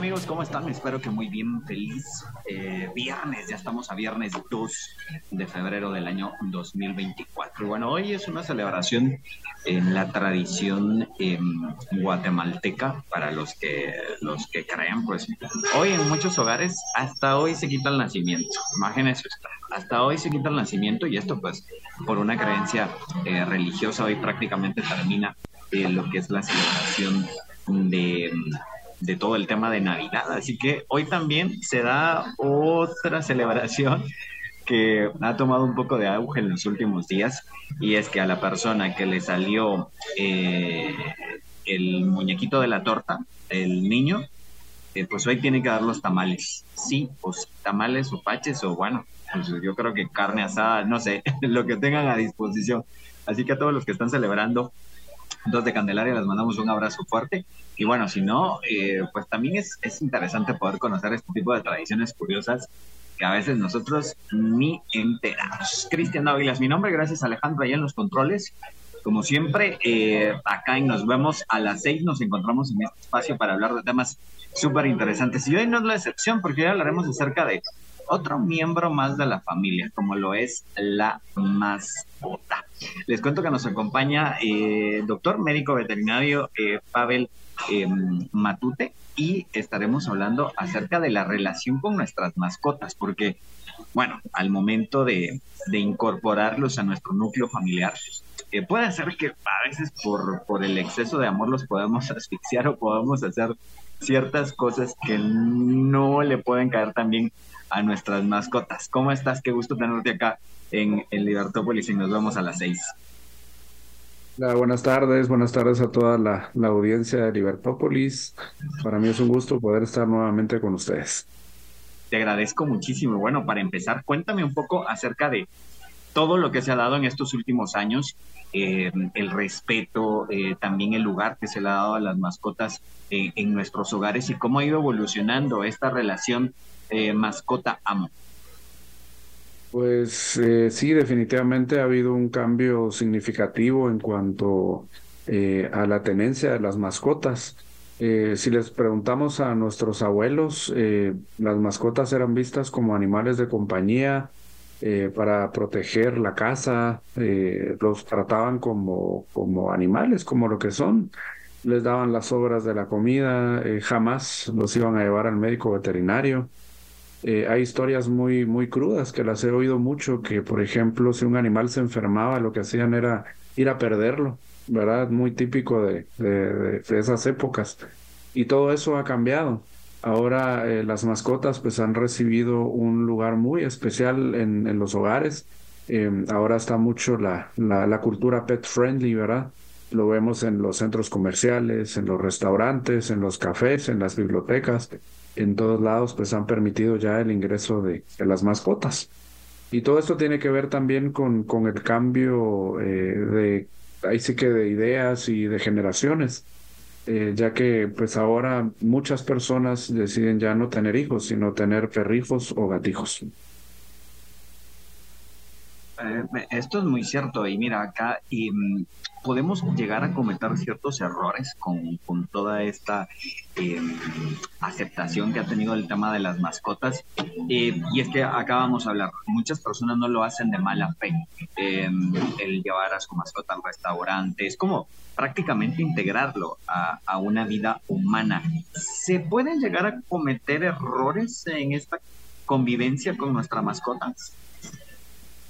Amigos, ¿cómo están? Espero que muy bien, feliz eh, viernes, ya estamos a viernes 2 de febrero del año 2024. Bueno, hoy es una celebración en la tradición em, guatemalteca, para los que, los que crean, pues hoy en muchos hogares hasta hoy se quita el nacimiento, imagínense hasta hoy se quita el nacimiento y esto pues por una creencia eh, religiosa hoy prácticamente termina eh, lo que es la celebración de de todo el tema de Navidad. Así que hoy también se da otra celebración que ha tomado un poco de auge en los últimos días y es que a la persona que le salió eh, el muñequito de la torta, el niño, eh, pues hoy tiene que dar los tamales. Sí, pues tamales o paches o bueno, pues yo creo que carne asada, no sé, lo que tengan a disposición. Así que a todos los que están celebrando, dos de Candelaria, les mandamos un abrazo fuerte. Y bueno, si no, eh, pues también es, es interesante poder conocer este tipo de tradiciones curiosas que a veces nosotros ni enteramos. Cristian Dávilas, mi nombre, gracias Alejandro allá en los controles. Como siempre, eh, acá en Nos vemos a las seis, nos encontramos en este espacio para hablar de temas súper interesantes. Y hoy no es la excepción, porque hoy hablaremos acerca de otro miembro más de la familia, como lo es la mascota. Les cuento que nos acompaña eh, doctor médico veterinario eh, Pavel eh, Matute y estaremos hablando acerca de la relación con nuestras mascotas, porque, bueno, al momento de, incorporarlos a nuestro núcleo familiar, eh, puede ser que a veces por, por el exceso de amor los podemos asfixiar o podemos hacer ciertas cosas que no le pueden caer también a nuestras mascotas. ¿Cómo estás? Qué gusto tenerte acá en, en Libertópolis y nos vemos a las seis. buenas tardes, buenas tardes a toda la, la, audiencia de Libertópolis. Para mí es un gusto poder estar nuevamente con ustedes. Te agradezco muchísimo. Bueno, para empezar, cuéntame un poco acerca de todo lo que se ha dado en estos últimos años, eh, el respeto, eh, también el lugar que se le ha dado a las mascotas eh, en nuestros hogares y cómo ha ido evolucionando esta relación eh, mascota amo? Pues eh, sí, definitivamente ha habido un cambio significativo en cuanto eh, a la tenencia de las mascotas. si les preguntamos a nuestros abuelos, las mascotas eran vistas como animales de compañía para proteger la casa, los trataban como, como animales, como lo que son les daban las obras de la comida, jamás los iban a llevar al médico veterinario. Eh, hay historias muy, muy crudas que las he oído mucho, que por ejemplo, si un animal se enfermaba, lo que hacían era ir a perderlo, ¿verdad? Muy típico de, de, esas épocas. Y todo eso ha cambiado. Ahora eh, las mascotas pues han recibido un lugar muy especial en, en los hogares. Eh, ahora está mucho la, la, la cultura pet friendly, ¿verdad? Lo vemos en los centros comerciales, en los restaurantes, en los cafés, en las bibliotecas en todos lados pues han permitido ya el ingreso de, las mascotas. Y todo esto tiene que ver también con, con el cambio eh, de, ahí sí que de ideas y de generaciones, eh, ya que pues ahora muchas personas deciden ya no tener hijos, sino tener perrijos o gatijos. Eh, esto es muy cierto y mira acá y mm, podemos llegar a cometer ciertos errores con, con toda esta em, aceptación que ha tenido el tema de las mascotas eh, y es que acá vamos a hablar. Muchas personas no lo hacen de mala fe em, el llevar a su mascota al restaurante es como prácticamente integrarlo a, a una vida humana. Se pueden llegar a cometer errores en esta convivencia con nuestra mascota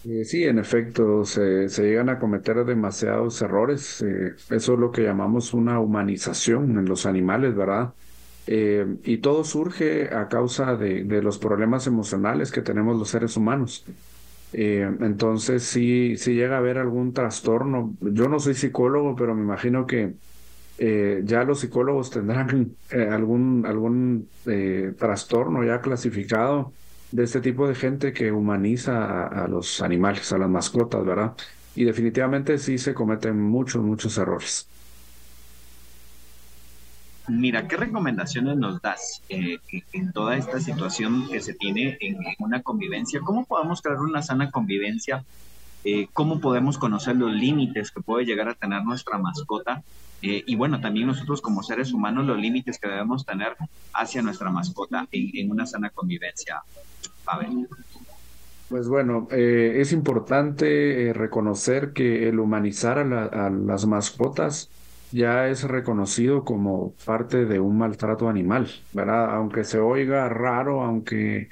eh, sí, en efecto, se, se, llegan a cometer demasiados errores. Eh, eso es lo que llamamos una humanización en los animales, ¿verdad? Eh, y todo surge a causa de, los problemas emocionales que tenemos los seres humanos. entonces, si, si llega a haber algún trastorno, yo no soy psicólogo, pero me imagino que ya los psicólogos tendrán algún, algún trastorno ya clasificado de este tipo de gente que humaniza a, los animales, a las mascotas, ¿verdad? Y definitivamente sí se cometen muchos, muchos errores. Mira, ¿qué recomendaciones nos das en toda esta situación que se tiene en, una convivencia? ¿Cómo podemos crear una sana convivencia? ¿Cómo podemos conocer los límites que puede llegar a tener nuestra mascota? Eh, y bueno, también nosotros como seres humanos los límites que debemos tener hacia nuestra mascota en, una sana convivencia. Pavel. Pues bueno, eh, es importante eh, reconocer que el humanizar a, las mascotas ya es reconocido como parte de un maltrato animal, ¿verdad? Aunque se oiga raro, aunque,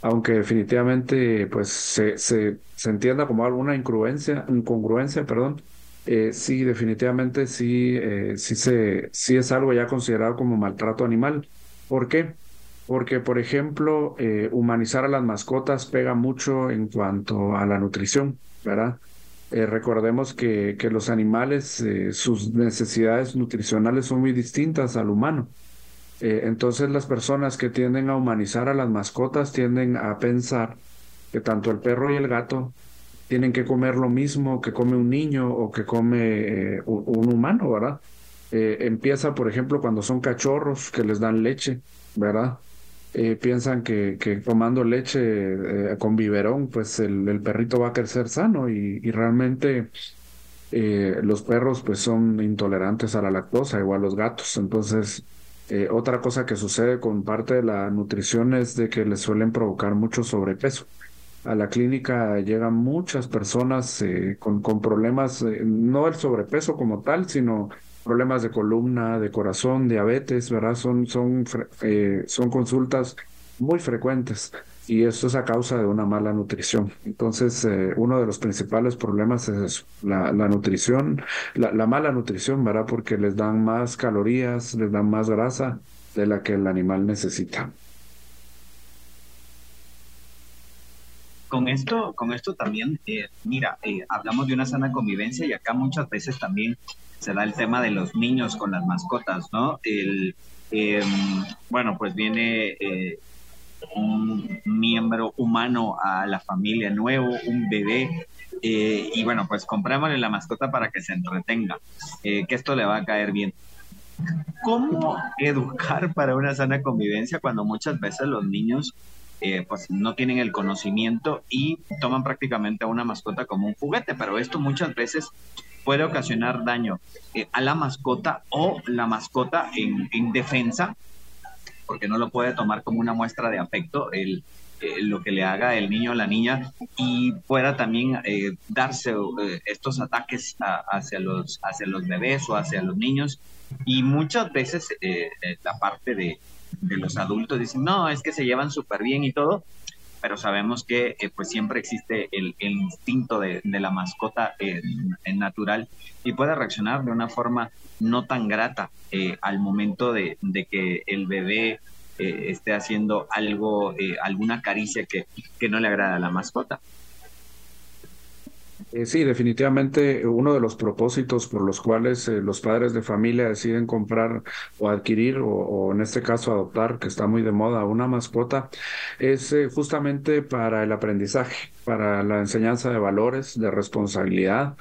aunque definitivamente pues se, se, entienda como alguna incongruencia, incongruencia, perdón, eh, sí, definitivamente sí, eh, sí, se, sí es algo ya considerado como maltrato animal. ¿Por qué? Porque, por ejemplo, eh, humanizar a las mascotas pega mucho en cuanto a la nutrición, ¿verdad? recordemos que, que, los animales, sus necesidades nutricionales son muy distintas al humano. entonces las personas que tienden a humanizar a las mascotas tienden a pensar que tanto el perro y el gato tienen que comer lo mismo que come un niño o que come eh, un, humano, ¿verdad? Eh, empieza, por ejemplo, cuando son cachorros que les dan leche, ¿verdad? Eh, piensan que, que, tomando leche con biberón, pues el, perrito va a crecer sano y, y realmente los perros pues son intolerantes a la lactosa, igual los gatos. Entonces, otra cosa que sucede con parte de la nutrición es de que les suelen provocar mucho sobrepeso a la clínica llegan muchas personas eh, con, problemas, eh, no el sobrepeso como tal, sino problemas de columna, de corazón, diabetes, ¿verdad? Son, son, eh, son consultas muy frecuentes y esto es a causa de una mala nutrición. Entonces, uno de los principales problemas es la, la nutrición, la, la, mala nutrición, ¿verdad? Porque les dan más calorías, les dan más grasa de la que el animal necesita. Con esto, con esto también, eh, mira, eh, hablamos de una sana convivencia y acá muchas veces también se da el tema de los niños con las mascotas, ¿no? El, em, bueno, pues viene eh, un miembro humano a la familia nuevo, un bebé, y bueno, pues comprémosle la mascota para que se entretenga, que esto le va a caer bien. ¿Cómo educar para una sana convivencia cuando muchas veces los niños eh, pues no tienen el conocimiento y toman prácticamente a una mascota como un juguete, pero esto muchas veces puede ocasionar daño eh, a la mascota o la mascota en, defensa, porque no lo puede tomar como una muestra de afecto el, eh, lo que le haga el niño o la niña y pueda también darse estos ataques hacia, los, hacia los bebés o hacia los niños. Y muchas veces la parte de, de los adultos dicen, no, es que se llevan súper bien y todo, pero sabemos que eh, pues siempre existe el, instinto de, la mascota en natural y puede reaccionar de una forma no tan grata eh, al momento de, que el bebé eh, esté haciendo algo, alguna caricia que, que no le agrada a la mascota. Eh, sí, definitivamente uno de los propósitos por los cuales eh, los padres de familia deciden comprar o adquirir o, en este caso adoptar, que está muy de moda, una mascota, es eh, justamente para el aprendizaje, para la enseñanza de valores, de responsabilidad.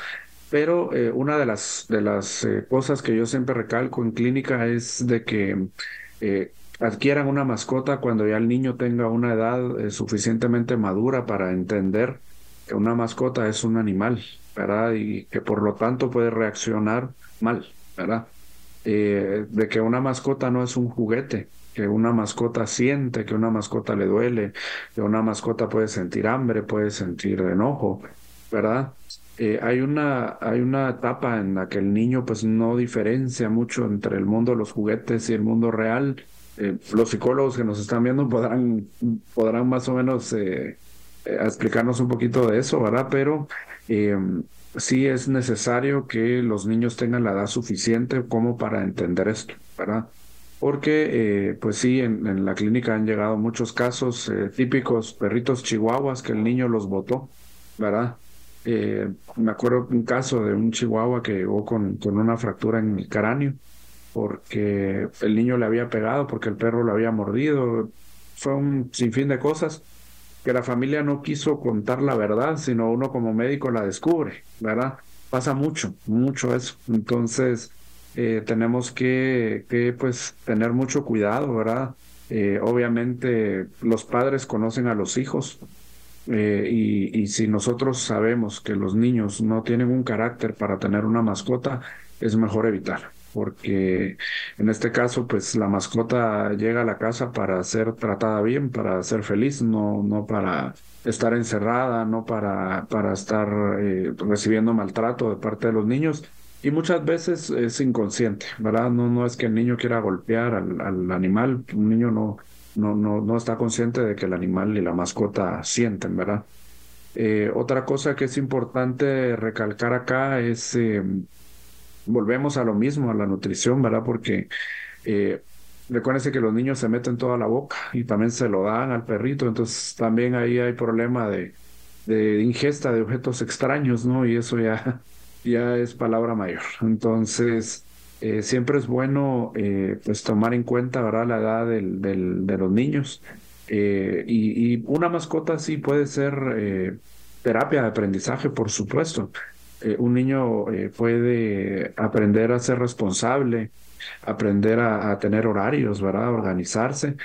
Pero una de las, de las cosas que yo siempre recalco en clínica es de que adquieran una mascota cuando ya el niño tenga una edad suficientemente madura para entender una mascota es un animal, ¿verdad? Y que por lo tanto puede reaccionar mal, ¿verdad? Eh, de que una mascota no es un juguete, que una mascota siente, que una mascota le duele, que una mascota puede sentir hambre, puede sentir enojo, ¿verdad? Eh, hay una hay una etapa en la que el niño pues no diferencia mucho entre el mundo de los juguetes y el mundo real. Eh, los psicólogos que nos están viendo podrán podrán más o menos eh, explicarnos un poquito de eso, ¿verdad? Pero eh, sí es necesario que los niños tengan la edad suficiente como para entender esto, ¿verdad? Porque, eh, pues sí, en, la clínica han llegado muchos casos eh, típicos, perritos chihuahuas que el niño los botó, ¿verdad? me acuerdo un caso de un chihuahua que llegó con, con una fractura en el cráneo porque el niño le había pegado, porque el perro lo había mordido. Fue un sinfín de cosas que la familia no quiso contar la verdad, sino uno como médico la descubre, ¿verdad? Pasa mucho, mucho eso. Entonces, eh, tenemos que, que, pues, tener mucho cuidado, ¿verdad? Eh, obviamente, los padres conocen a los hijos, eh, y, y, si nosotros sabemos que los niños no tienen un carácter para tener una mascota, es mejor evitar, porque en este caso, pues la mascota llega a la casa para ser tratada bien, para ser feliz, no, no para estar encerrada, no para, para estar eh, recibiendo maltrato de parte de los niños. Y muchas veces es inconsciente, ¿verdad? No, no es que el niño quiera golpear al, al animal, un niño no, no, no, no está consciente de que el animal y la mascota sienten, ¿verdad? Eh, otra cosa que es importante recalcar acá es, eh, volvemos a lo mismo, a la nutrición, ¿verdad? Porque eh, recuérdense que los niños se meten toda la boca y también se lo dan al perrito, entonces también ahí hay problema de, de ingesta de objetos extraños, ¿no? Y eso ya, ya es palabra mayor. Entonces, eh, siempre es bueno eh, pues tomar en cuenta ¿verdad? la edad del, del, de los niños. Eh, y, y, una mascota sí puede ser terapia de aprendizaje, por supuesto. Un niño puede aprender a ser responsable, aprender a, a, tener horarios, ¿verdad? organizarse.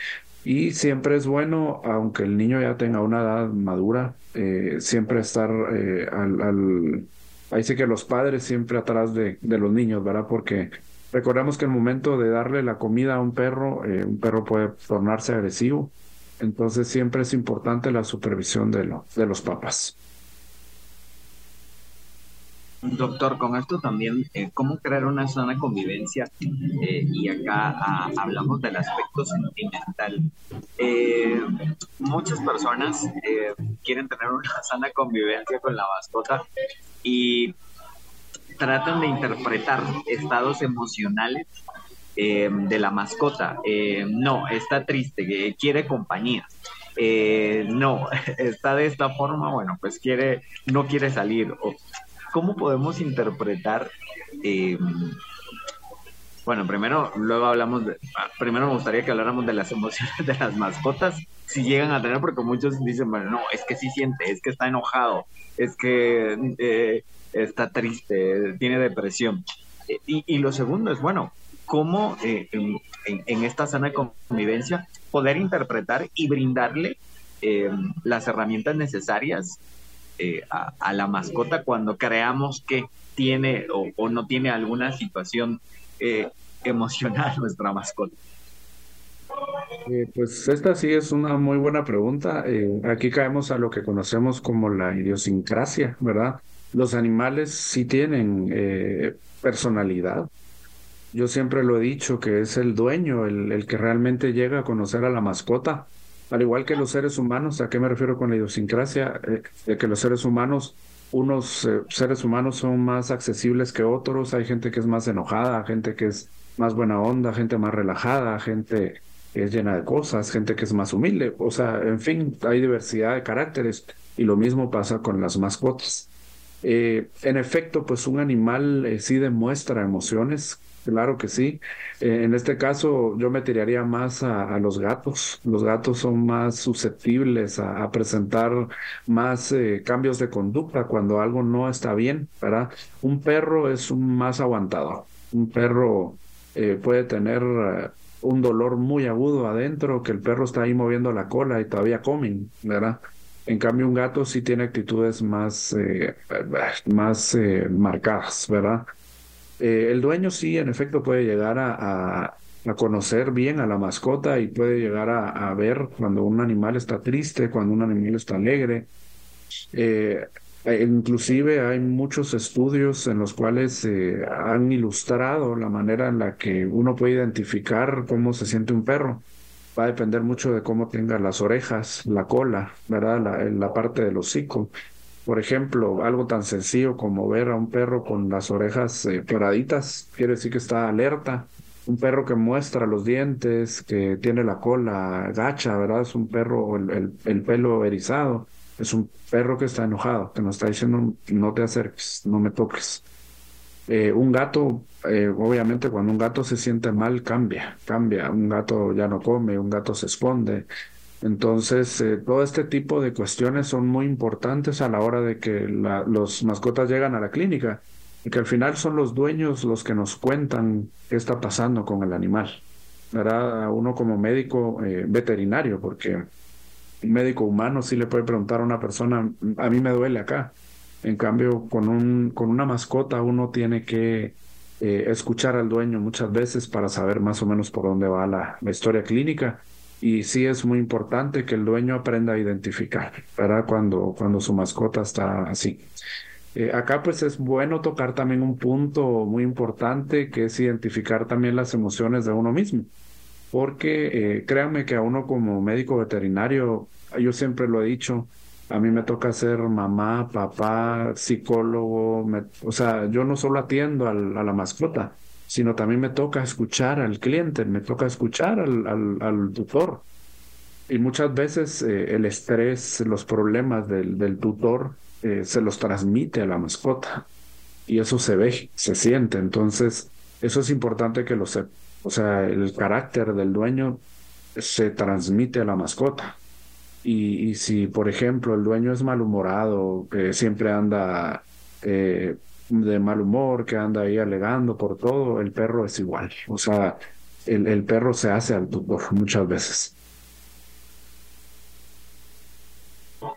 Y siempre es bueno, aunque el niño ya tenga una edad madura, siempre estar al, al ahí sí que los padres siempre atrás de, los niños, ¿verdad? Porque Recordemos que el momento de darle la comida a un perro, eh, un perro puede tornarse agresivo. Entonces siempre es importante la supervisión de, lo, de los papás. Doctor, con esto también, eh, ¿cómo crear una sana convivencia? Eh, y acá ah, hablamos del aspecto sentimental. Eh, muchas personas quieren tener una sana convivencia con la mascota y tratan de interpretar estados emocionales de la mascota. No, está triste, quiere compañía. No, está de esta forma, bueno, pues quiere, no quiere salir. ¿Cómo podemos interpretar? bueno, primero, luego hablamos de, primero me gustaría que habláramos de las emociones de las mascotas, si llegan a tener, porque muchos dicen, bueno, no, es que sí siente, es que está enojado, es que está triste, tiene depresión. Y, y lo segundo es, bueno, cómo eh, en, esta sana convivencia poder interpretar y brindarle eh, las herramientas necesarias eh, a, a, la mascota cuando creamos que tiene o, no tiene alguna situación eh, emocional nuestra mascota. Eh, pues esta sí es una muy buena pregunta. Eh, aquí caemos a lo que conocemos como la idiosincrasia, ¿verdad? los animales sí tienen eh, personalidad. Yo siempre lo he dicho que es el dueño, el, que realmente llega a conocer a la mascota, al igual que los seres humanos. ¿A qué me refiero con la idiosincrasia? Eh, de que los seres humanos, unos eh, seres humanos son más accesibles que otros. Hay gente que es más enojada, gente que es más buena onda, gente más relajada, gente que es llena de cosas, gente que es más humilde. O sea, en fin, hay diversidad de caracteres y lo mismo pasa con las mascotas. Eh, en efecto, pues un animal sí demuestra emociones, claro que sí. Eh, en este caso, yo me tiraría más a, los gatos. Los gatos son más susceptibles a, presentar más eh, cambios de conducta cuando algo no está bien, ¿verdad? Un perro es un más aguantador. Un perro eh, puede tener un dolor muy agudo adentro, que el perro está ahí moviendo la cola y todavía comen, ¿verdad? En cambio, un gato sí tiene actitudes más, más marcadas, ¿verdad? Eh, el dueño sí, en efecto, puede llegar a, a, conocer bien a la mascota y puede llegar a, a, ver cuando un animal está triste, cuando un animal está alegre. Eh, inclusive hay muchos estudios en los cuales han ilustrado la manera en la que uno puede identificar cómo se siente un perro va a depender mucho de cómo tenga las orejas, la cola, ¿verdad? La, la parte del hocico. Por ejemplo, algo tan sencillo como ver a un perro con las orejas eh, quiere decir que está alerta. Un perro que muestra los dientes, que tiene la cola gacha, ¿verdad? Es un perro, el, el, el pelo erizado. Es un perro que está enojado, que nos está diciendo no te acerques, no me toques. Eh, un gato eh, obviamente cuando un gato se siente mal, cambia, cambia. Un gato ya no come, un gato se esconde. Entonces, eh, todo este tipo de cuestiones son muy importantes a la hora de que los mascotas llegan a la clínica y que al final son los dueños los que nos cuentan qué está pasando con el animal. ¿Verdad? Uno como médico eh, veterinario, porque un médico humano sí le puede preguntar a una persona, a mí me duele acá. En cambio, con, un, con una mascota uno tiene que eh, escuchar al dueño muchas veces para saber más o menos por dónde va la, historia clínica. Y sí es muy importante que el dueño aprenda a identificar, ¿verdad? Cuando, cuando su mascota está así. Eh, acá pues es bueno tocar también un punto muy importante que es identificar también las emociones de uno mismo porque eh, créanme que a uno como médico veterinario, yo siempre lo he dicho, a mí me toca ser mamá, papá, psicólogo, o sea, yo no solo atiendo a la mascota, sino también me toca escuchar al cliente, me toca escuchar al, tutor. Y muchas veces eh, el estrés, los problemas del, tutor eh, se los transmite a la mascota. Y eso se ve, se siente. Entonces, eso es importante que lo sepa. O sea, el carácter del dueño se transmite a la mascota. Y, si, por ejemplo, el dueño es malhumorado, que siempre anda eh, de mal humor, que anda ahí alegando por todo, el perro es igual. O sea, el, el perro se hace al tutor muchas veces.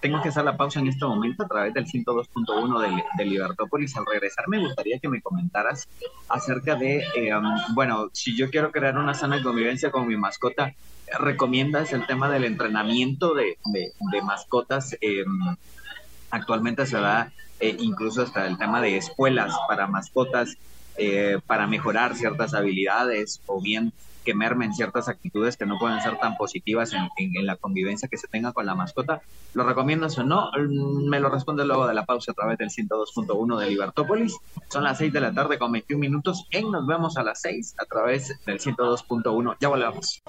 tengo que hacer la pausa en este momento a través del 102.1 de, de Libertópolis. Al regresar me gustaría que me comentaras acerca de, eh, bueno, si yo quiero crear una sana convivencia con mi mascota, ¿recomiendas el tema del entrenamiento de, de, mascotas? Eh, actualmente se da eh, incluso hasta el tema de escuelas para mascotas para mejorar ciertas habilidades o bien que mermen ciertas actitudes que no pueden ser tan positivas en, la convivencia que se tenga con la mascota. ¿Lo recomiendas o no? Mm, me lo responde luego de la pausa a través del 102.1 de Libertópolis. Son las 6 de la tarde con 21 minutos en Nos vemos a las 6 a través del 102.1. Ya volvemos.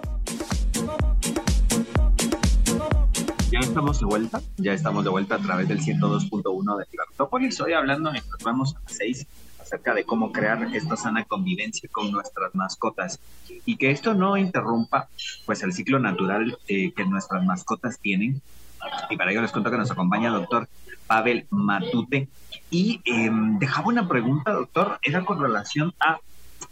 Ya estamos de vuelta, ya estamos de vuelta a través del 102.1 de Libertópolis. Hoy hablando Nos vemos a las 6 acerca de cómo crear esta sana convivencia con nuestras mascotas y que esto no interrumpa pues el ciclo natural eh, que nuestras mascotas tienen. Y para ello les cuento que nos acompaña el doctor Pavel Matute y em, dejaba una pregunta, doctor, era con relación a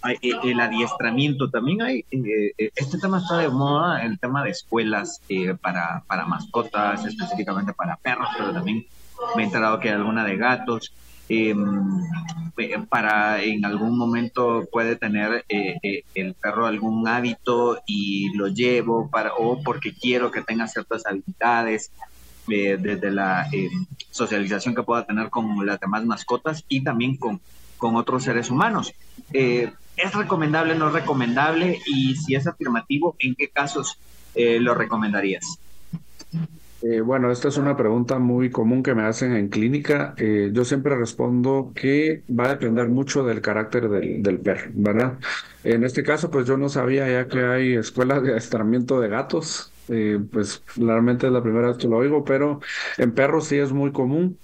e, el adiestramiento. También hay, eh, eh, este tema está de moda, el tema de escuelas para, para mascotas, específicamente para perros, pero también me he enterado que hay alguna de gatos. Em, eh, para en algún momento puede tener eh, eh, el perro algún hábito y lo llevo para o porque quiero que tenga ciertas habilidades desde la socialización que pueda tener con las demás mascotas y también con, con otros seres humanos. ¿Es recomendable, no recomendable? Y si es afirmativo, ¿en qué casos lo recomendarías? Eh, bueno, esta es una pregunta muy común que me hacen en clínica. Eh, yo siempre respondo que va a depender mucho del carácter del, perro, ¿verdad? En este caso, pues yo no sabía ya que hay escuelas de adiestramiento de gatos. Eh, pues realmente es la primera vez que lo oigo, pero en perros sí es muy común.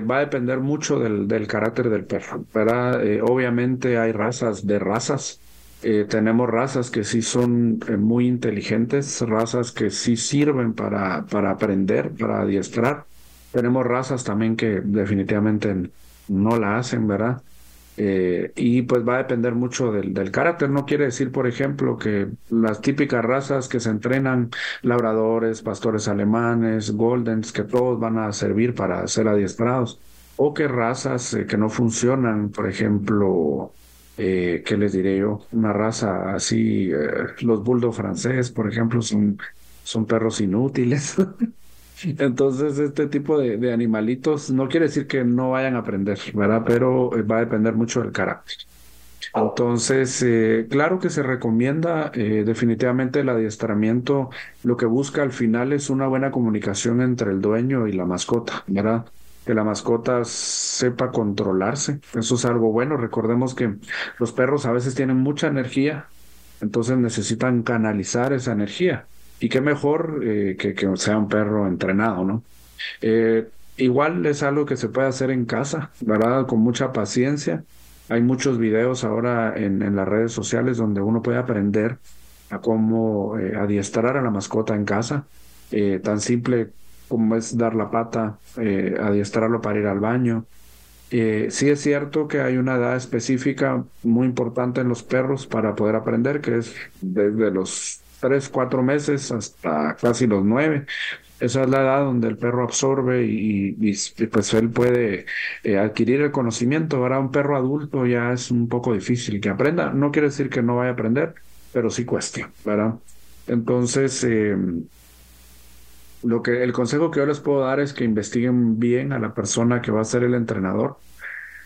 Va a depender mucho del, del carácter del perro, ¿verdad? obviamente hay razas de razas. Eh, tenemos razas que sí son eh, muy inteligentes, razas que sí sirven para, para aprender, para adiestrar. Tenemos razas también que definitivamente no la hacen, ¿verdad? Eh, y pues va a depender mucho del, carácter. No quiere decir, por ejemplo, que las típicas razas que se entrenan, labradores, pastores alemanes, goldens, que todos van a servir para ser adiestrados. O que razas que no funcionan, por ejemplo, eh, ¿qué les diré yo? Una raza así, eh, los bulldog francés, por ejemplo, son, son perros inútiles. Entonces, este tipo de, animalitos no quiere decir que no vayan a aprender, ¿verdad? Pero eh, va a depender mucho del carácter. Entonces, eh, claro que se recomienda definitivamente el adiestramiento. Lo que busca al final es una buena comunicación entre el dueño y la mascota, ¿verdad? que la mascota sepa controlarse. Eso es algo bueno. Recordemos que los perros a veces tienen mucha energía, entonces necesitan canalizar esa energía. Y qué mejor eh, que, sea un perro entrenado, ¿no? Eh, igual es algo que se puede hacer en casa, ¿verdad? Con mucha paciencia. Hay muchos videos ahora en, en las redes sociales donde uno puede aprender a cómo eh, adiestrar a la mascota en casa, eh, tan simple como es dar la pata, adiestrarlo para ir al baño. sí es cierto que hay una edad específica muy importante en los perros para poder aprender, que es desde los tres, cuatro meses hasta casi los nueve. Esa es la edad donde el perro absorbe y, pues él puede adquirir el conocimiento. Ahora un perro adulto ya es un poco difícil que aprenda. No quiere decir que no vaya a aprender, pero sí cuestión, ¿verdad? Entonces, eh, lo que el consejo que yo les puedo dar es que investiguen bien a la persona que va a ser el entrenador,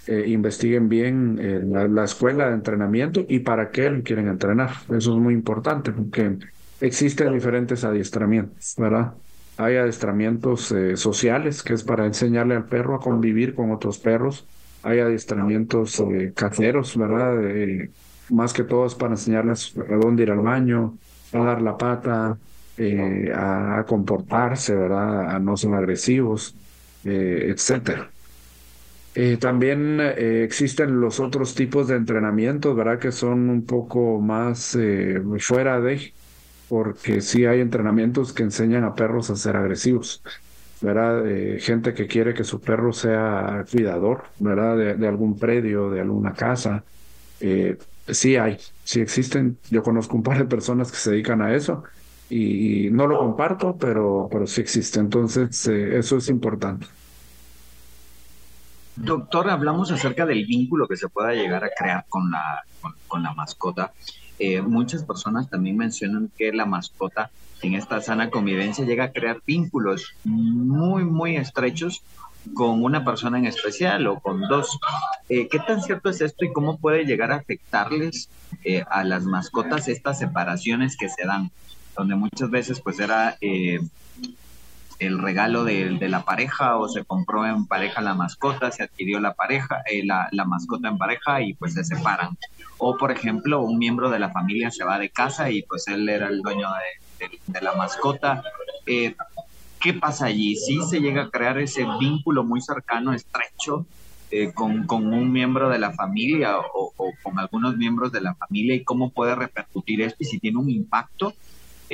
eh, investiguen bien eh, la, escuela de entrenamiento y para qué lo quieren entrenar. Eso es muy importante porque existen diferentes adiestramientos, ¿verdad? Hay adiestramientos sociales, que es para enseñarle al perro a convivir con otros perros. Hay adiestramientos caseros, ¿verdad? más que todo es para enseñarles a dónde ir al baño, a dar la pata, eh, a, comportarse, ¿verdad? A no ser agresivos, eh, etcétera. Eh, también existen los otros tipos de entrenamientos, ¿verdad? Que son un poco más fuera de, porque sí hay entrenamientos que enseñan a perros a ser agresivos, ¿verdad? gente que quiere que su perro sea cuidador, ¿verdad? De, de algún predio, de alguna casa. Sí hay, sí existen. Yo conozco un par de personas que se dedican a eso y no lo comparto, pero, pero sí existe. Entonces, eh, eso es importante. Doctor, hablamos acerca del vínculo que se pueda llegar a crear con la, con, la mascota. Eh, muchas personas también mencionan que la mascota en esta sana convivencia llega a crear vínculos muy, muy estrechos con una persona en especial o con dos. Eh, ¿Qué tan cierto es esto y cómo puede llegar a afectarles eh, a las mascotas estas separaciones que se dan? Donde muchas veces pues era eh, el regalo de, la pareja o se compró en pareja la mascota, se adquirió la pareja, la, la, mascota en pareja y pues se separan. O por ejemplo, un miembro de la familia se va de casa y pues él era el dueño de, la mascota. ¿Qué pasa allí? ¿Sí se llega a crear ese vínculo muy cercano, estrecho, eh, con, un miembro de la familia o, con algunos miembros de la familia y cómo puede repercutir esto y si tiene un impacto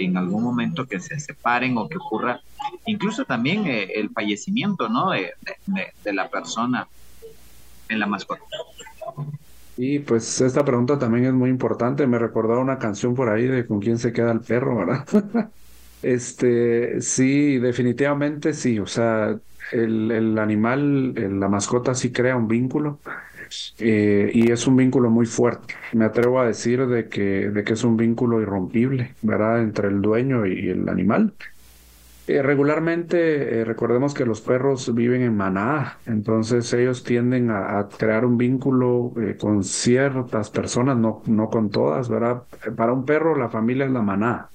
en algún momento que se separen o que ocurra incluso también eh, el fallecimiento ¿no? De, de, la persona en la mascota. Y pues esta pregunta también es muy importante. Me recordaba una canción por ahí de con quién se queda el perro, ¿verdad? Este, sí, definitivamente sí. O sea, el, el animal, la mascota sí crea un vínculo eh, y es un vínculo muy fuerte. Me atrevo a decir de que, de que es un vínculo irrompible, ¿verdad? Entre el dueño y el animal. Eh, regularmente, eh, recordemos que los perros viven en manada, entonces ellos tienden a, crear un vínculo con ciertas personas, no, no con todas, ¿verdad? Para un perro la familia es la manada.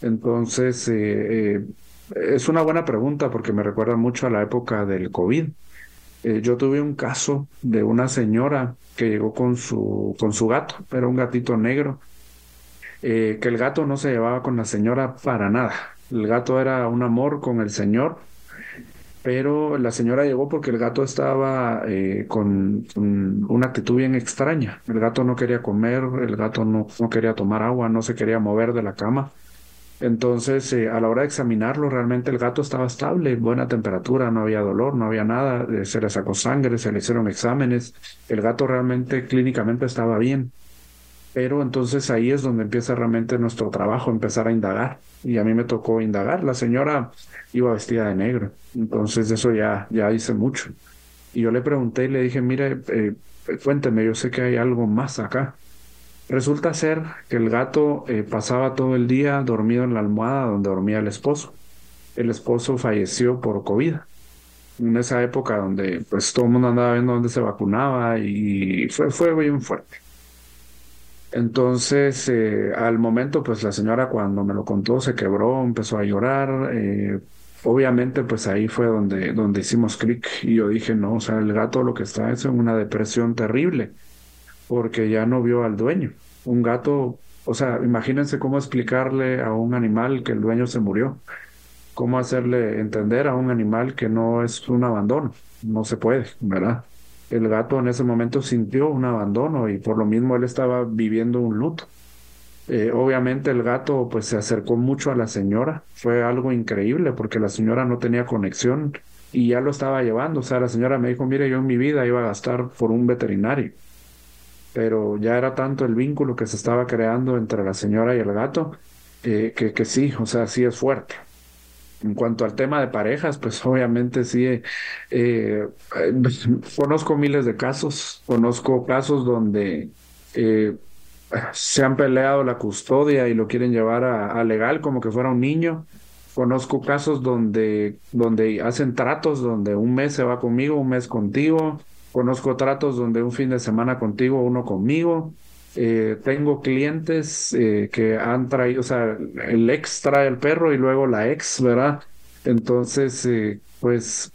Entonces, es una buena pregunta porque me recuerda mucho a la época del COVID. Eh, yo tuve un caso de una señora que llegó con su, con su gato, era un gatito negro, que el gato no se llevaba con la señora para nada. El gato era un amor con el señor, pero la señora llegó porque el gato estaba con, una actitud bien extraña. El gato no quería comer, el gato no, no quería tomar agua, no se quería mover de la cama. Entonces, eh, a la hora de examinarlo, realmente el gato estaba estable, buena temperatura, no había dolor, no había nada, eh, se le sacó sangre, se le hicieron exámenes, el gato realmente clínicamente estaba bien. Pero entonces ahí es donde empieza realmente nuestro trabajo, empezar a indagar. Y a mí me tocó indagar. La señora iba vestida de negro, entonces eso ya, ya hice mucho. Y yo le pregunté y le dije, mire, eh, cuénteme, yo sé que hay algo más acá. Resulta ser que el gato eh, pasaba todo el día dormido en la almohada donde dormía el esposo. El esposo falleció por COVID. En esa época donde pues todo el mundo andaba viendo dónde se vacunaba y fue, fue bien fuerte. Entonces, eh, al momento, pues la señora cuando me lo contó se quebró, empezó a llorar. Eh, obviamente, pues ahí fue donde, donde hicimos clic y yo dije, no, o sea, el gato lo que está es en una depresión terrible porque ya no vio al dueño. Un gato, o sea, imagínense cómo explicarle a un animal que el dueño se murió, cómo hacerle entender a un animal que no es un abandono, no se puede, ¿verdad? el gato en ese momento sintió un abandono y por lo mismo él estaba viviendo un luto. Eh, obviamente el gato pues se acercó mucho a la señora, fue algo increíble porque la señora no tenía conexión y ya lo estaba llevando, o sea, la señora me dijo, mire, yo en mi vida iba a gastar por un veterinario, pero ya era tanto el vínculo que se estaba creando entre la señora y el gato, eh, que, que sí, o sea, sí es fuerte. En cuanto al tema de parejas, pues obviamente sí, eh, eh conozco miles de casos, conozco casos donde se han peleado la custodia y lo quieren llevar a, legal como que fuera un niño. Conozco casos donde, donde hacen tratos, donde un mes se va conmigo, un mes contigo. Conozco tratos donde un fin de semana contigo, uno conmigo. Eh, tengo clientes eh, que han traído, o sea, el ex trae el perro y luego la ex, ¿verdad? Entonces, eh, pues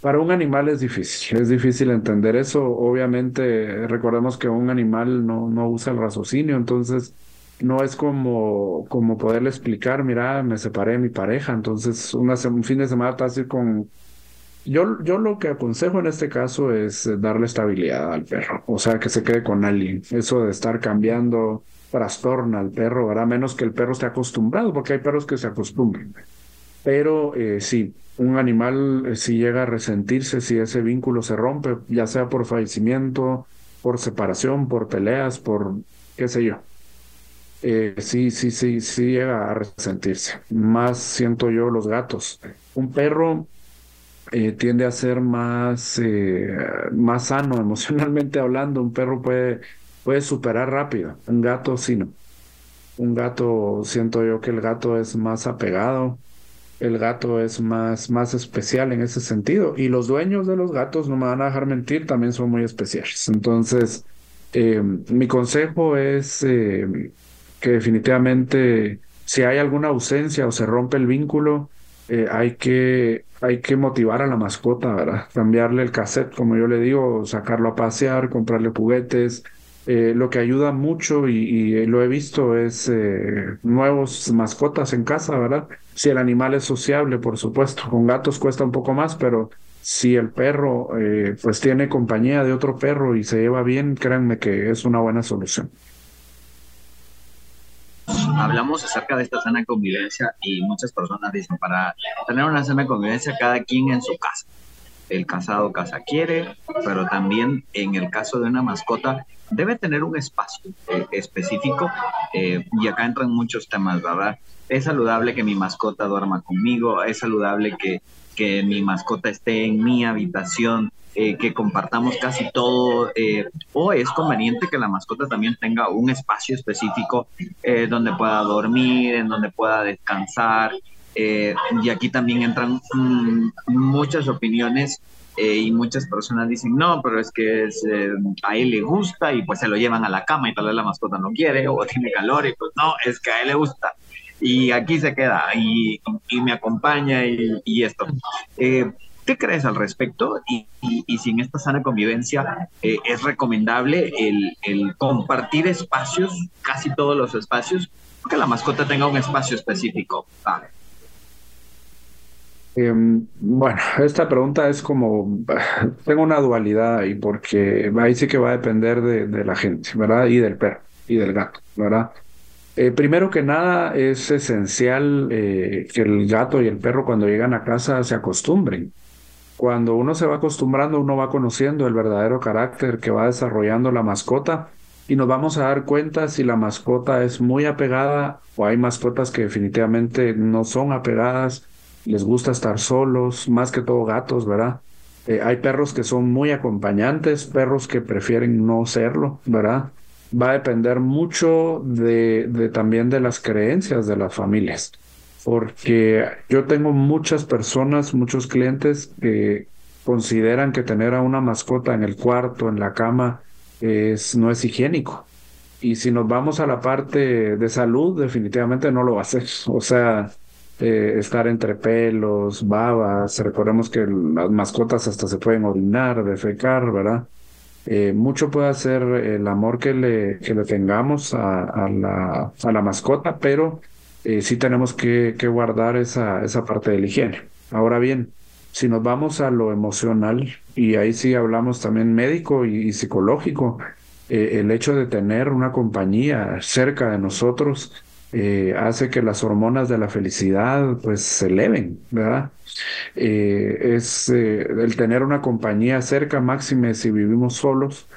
para un animal es difícil, es difícil entender eso. Obviamente, recordemos que un animal no, no usa el raciocinio, entonces no es como, como poderle explicar, mira, me separé de mi pareja, entonces un fin de semana está así con... Yo, yo lo que aconsejo en este caso es darle estabilidad al perro, o sea, que se quede con alguien. Eso de estar cambiando trastorna al perro, ¿verdad? Menos que el perro esté acostumbrado, porque hay perros que se acostumbran. Pero eh, sí, un animal eh, si llega a resentirse, si ese vínculo se rompe, ya sea por fallecimiento, por separación, por peleas, por qué sé yo. Eh, sí, sí, sí, sí llega a resentirse. Más siento yo los gatos. Un perro eh, tiende a ser más, más sano emocionalmente hablando. Un perro puede, puede superar rápido. Un gato sí no. Un gato, siento yo que el gato es más apegado el gato es más, más especial en ese sentido. Y los dueños de los gatos, no me van a dejar mentir, también son muy especiales. Entonces, eh, mi consejo es eh, que definitivamente si hay alguna ausencia o se rompe el vínculo, eh, hay, que, hay que motivar a la mascota, ¿verdad? Cambiarle el cassette, como yo le digo, sacarlo a pasear, comprarle juguetes, eh, lo que ayuda mucho y, lo he visto es eh, nuevos mascotas en casa, ¿verdad? Si el animal es sociable, por supuesto, con gatos cuesta un poco más, pero si el perro eh, pues tiene compañía de otro perro y se lleva bien, créanme que es una buena solución. Hablamos acerca de esta sana convivencia y muchas personas dicen, para tener una sana convivencia, cada quien en su casa el casado casa quiere, pero también en el caso de una mascota debe tener un espacio eh, específico eh, y acá entran muchos temas, ¿verdad? Es saludable que mi mascota duerma conmigo, es saludable que, que mi mascota esté en mi habitación, eh, que compartamos casi todo, o es conveniente que la mascota también tenga un espacio específico donde pueda dormir, en donde pueda descansar, eh, y aquí también entran mm, muchas opiniones eh, y muchas personas dicen, no, pero es que eh, a él le gusta y pues se lo llevan a la cama y tal vez la mascota no quiere o tiene calor y pues no, es que a él le gusta. Y aquí se queda y, me acompaña y, esto. ¿Qué crees al respecto? Y, si en esta sana convivencia es recomendable el, el compartir espacios, casi todos los espacios, que la mascota tenga un espacio específico. Vale. Em, bueno, esta pregunta es como, tengo una dualidad ahí, porque ahí sí que va a depender de, la gente, ¿verdad? Y del perro y del gato, ¿verdad? Eh, primero que nada, es esencial eh, que el gato y el perro cuando llegan a casa se acostumbren. Cuando uno se va acostumbrando, uno va conociendo el verdadero carácter que va desarrollando la mascota y nos vamos a dar cuenta si la mascota es muy apegada o hay mascotas que definitivamente no son apegadas les gusta estar solos, más que todo gatos, ¿verdad? Eh, hay perros que son muy acompañantes, perros que prefieren no serlo, ¿verdad? Va a depender mucho de, de también de las creencias de las familias, porque yo tengo muchas personas, muchos clientes que consideran que tener a una mascota en el cuarto, en la cama, es, no es higiénico. Y si nos vamos a la parte de salud, definitivamente no lo va a hacer. O sea, eh, estar entre pelos, babas. Recordemos que las mascotas hasta se pueden orinar, defecar, ¿verdad? Eh, mucho puede hacer el amor que le, que le tengamos a, la, a la mascota, pero eh, sí tenemos que, que, guardar esa, esa parte de la higiene. Ahora bien, Si nos vamos a lo emocional, y ahí sí hablamos también médico y, psicológico, eh, el hecho de tener una compañía cerca de nosotros eh, hace que las hormonas de la felicidad pues se eleven, ¿verdad? Eh, es el tener una compañía cerca, máxime si vivimos solos,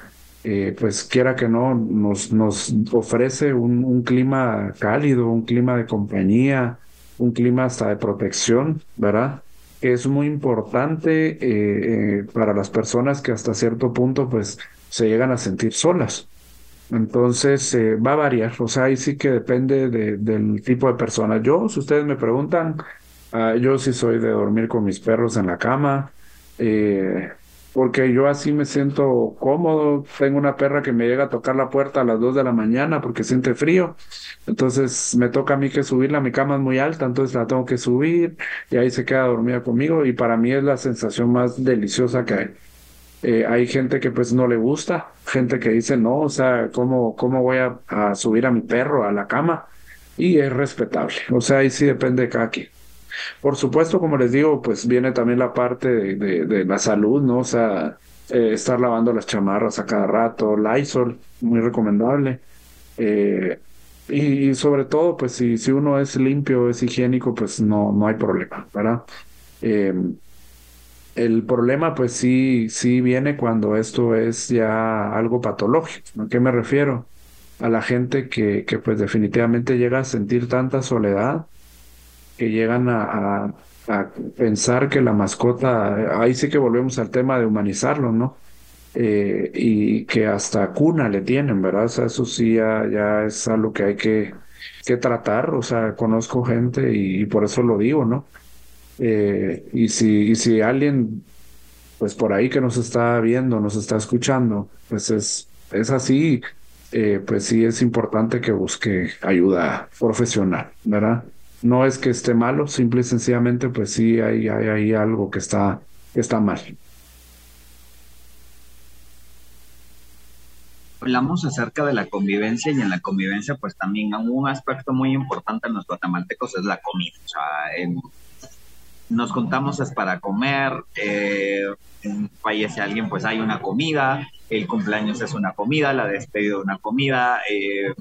pues quiera que no, nos, nos ofrece un, clima cálido, un clima de compañía, un clima hasta de protección, ¿verdad? es muy importante eh, eh, para las personas que hasta cierto punto pues se llegan a sentir solas. Entonces eh, va a variar, o sea, ahí sí que depende del tipo de persona. Yo, si ustedes me preguntan, ah, yo sí soy de dormir con mis perros en la cama, porque yo así me siento cómodo. Tengo una perra que me llega a tocar la puerta a las 2 de la mañana porque siente frío. Entonces me toca a mí que subirla, mi cama es muy alta, entonces la tengo que subir y ahí se queda dormida conmigo y para mí es la sensación más deliciosa que hay. Eh, hay gente que pues no le gusta, gente que dice no, o sea, ¿cómo, cómo voy a, a subir a mi perro a la cama? Y es respetable, o sea, ahí sí depende de cada quien. Por supuesto, como les digo, pues viene también la parte de, la salud, ¿no? O sea, eh, estar lavando las chamarras a cada rato, Lysol, muy recomendable. Eh, y, sobre todo, pues si, si uno es limpio, es higiénico, pues no, no hay problema, ¿verdad? Em, el problema, pues sí, sí viene cuando esto es ya algo patológico. ¿A qué me refiero? A la gente que, que pues definitivamente llega a sentir tanta soledad que llegan a, a, pensar que la mascota, ahí sí que volvemos al tema de humanizarlo, ¿no? Eh, y que hasta cuna le tienen, ¿verdad? O sea, eso sí ya, ya es algo que hay que, que tratar, o sea, conozco gente y, por eso lo digo, ¿no? Eh, y, si, y si alguien, pues por ahí que nos está viendo, nos está escuchando, pues es, es así, eh, pues sí es importante que busque ayuda profesional, ¿verdad? No es que esté malo, simple y sencillamente, pues sí hay, hay, hay algo que está, está mal. hablamos acerca de la convivencia y en la convivencia pues también un aspecto muy importante en los guatemaltecos es la comida. O sea, nos contamos es para comer, eh, fallece alguien pues hay una comida, el cumpleaños es una comida, la despedida una comida, eh,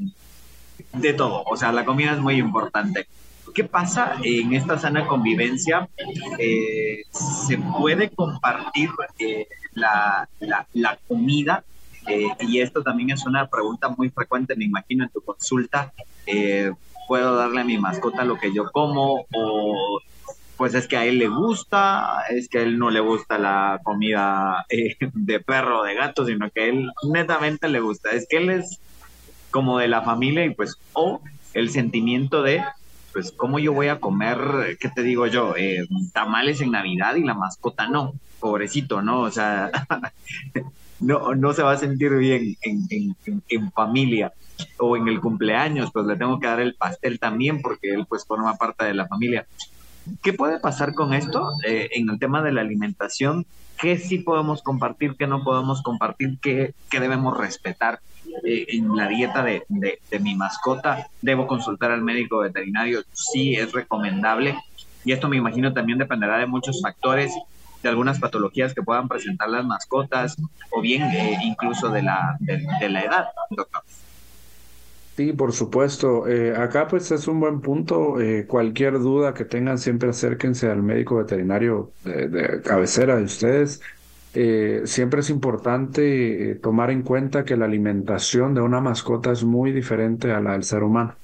de todo. O sea, la comida es muy importante. ¿Qué pasa en esta sana convivencia? Eh, ¿Se puede compartir eh, la, la, comida? Eh, y esto también es una pregunta muy frecuente, me imagino, en tu consulta. ¿Puedo darle a mi mascota lo que yo como? ¿O pues es que a él le gusta? ¿Es que a él no le gusta la comida de perro o de gato, sino que a él netamente le gusta? Es que él es como de la familia y pues, o el sentimiento de pues cómo yo voy a comer, ¿qué te digo yo? Eh, tamales en Navidad y la mascota no, pobrecito, ¿no? O sea, no, no se va a sentir bien en, en, familia o en el cumpleaños, pues le tengo que dar el pastel también porque él pues forma parte de la familia. ¿Qué puede pasar con esto eh, en el tema de la alimentación? ¿Qué sí podemos compartir, qué no podemos compartir, qué, qué debemos respetar? Eh, en la dieta de, de, mi mascota, debo consultar al médico veterinario, sí es recomendable. Y esto me imagino también dependerá de muchos factores, de algunas patologías que puedan presentar las mascotas o bien eh, incluso de la, de, la edad, doctor. Sí, por supuesto. Eh, acá pues es un buen punto. cualquier duda que tengan, siempre acérquense al médico veterinario de cabecera de ustedes. Eh, siempre es importante eh, tomar en cuenta que la alimentación de una mascota es muy diferente a la del ser humano.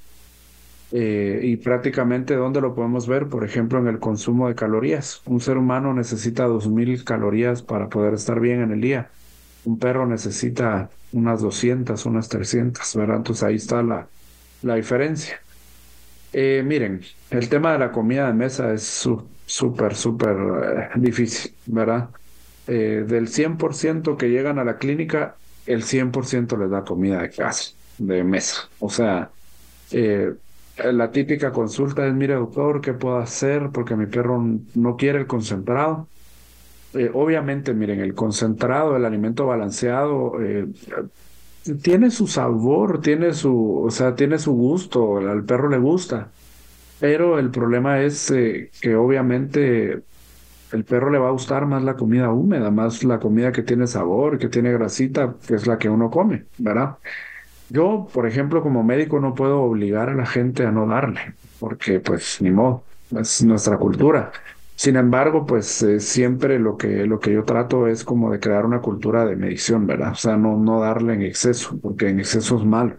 Eh, y prácticamente dónde lo podemos ver, por ejemplo, en el consumo de calorías. Un ser humano necesita 2.000 calorías para poder estar bien en el día. Un perro necesita unas 200, unas 300, ¿verdad? Entonces ahí está la, la diferencia. miren, el tema de la comida de mesa es súper, súper difícil, ¿verdad? Eh, del 100% que llegan a la clínica, el 100% les da comida de casa, de mesa. O sea, eh, la típica consulta es, mire doctor, ¿qué puedo hacer? Porque mi perro no quiere el concentrado. Eh, obviamente, miren, el concentrado, el alimento balanceado, tiene su sabor, tiene su, o sea, tiene su gusto, al perro le gusta. Pero el problema es que obviamente el perro le va a gustar más la comida húmeda, más la comida que tiene sabor, que tiene grasita, que es la que uno come, ¿verdad? Yo, por ejemplo, como médico no puedo obligar a la gente a no darle, porque pues ni modo, es nuestra cultura. Sin embargo, pues eh, siempre lo que, lo que yo trato es como de crear una cultura de medición, ¿verdad? O sea, no, no darle en exceso, porque en exceso es malo.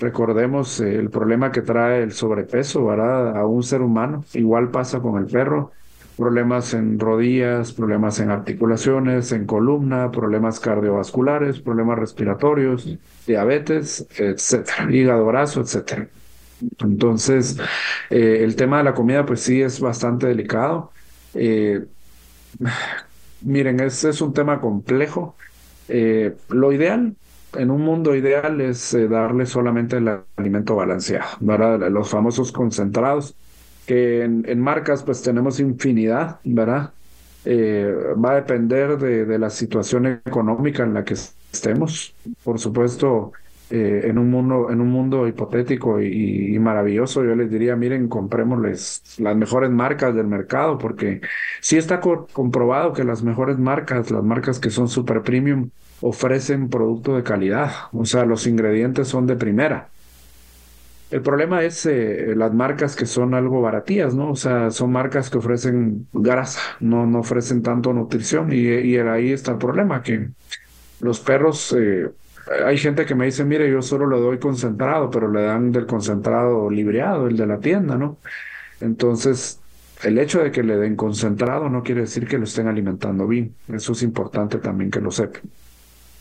Recordemos eh, el problema que trae el sobrepeso, ¿verdad? A un ser humano. Igual pasa con el perro problemas en rodillas, problemas en articulaciones, en columna, problemas cardiovasculares, problemas respiratorios, diabetes, etcétera, hígado graso, etcétera. Entonces, eh, el tema de la comida, pues sí es bastante delicado. Eh, miren, es, es un tema complejo. Eh, lo ideal, en un mundo ideal, es darle solamente el alimento balanceado. Los famosos concentrados que en, marcas pues tenemos infinidad, ¿verdad? Eh, va a depender de, la situación económica en la que estemos. Por supuesto, eh, en, un mundo, en un mundo hipotético y, maravilloso, yo les diría, miren, comprémosles las mejores marcas del mercado, porque sí está comprobado que las mejores marcas, las marcas que son super premium, ofrecen producto de calidad, o sea, los ingredientes son de primera. El problema es eh, las marcas que son algo baratías, ¿no? O sea, son marcas que ofrecen grasa, no, no ofrecen tanto nutrición y, ahí está el problema, que los perros, eh, hay gente que me dice, mire, yo solo le doy concentrado, pero le dan del concentrado libreado, el de la tienda, ¿no? Entonces, el hecho de que le den concentrado no quiere decir que lo estén alimentando bien. Eso es importante también que lo sepan.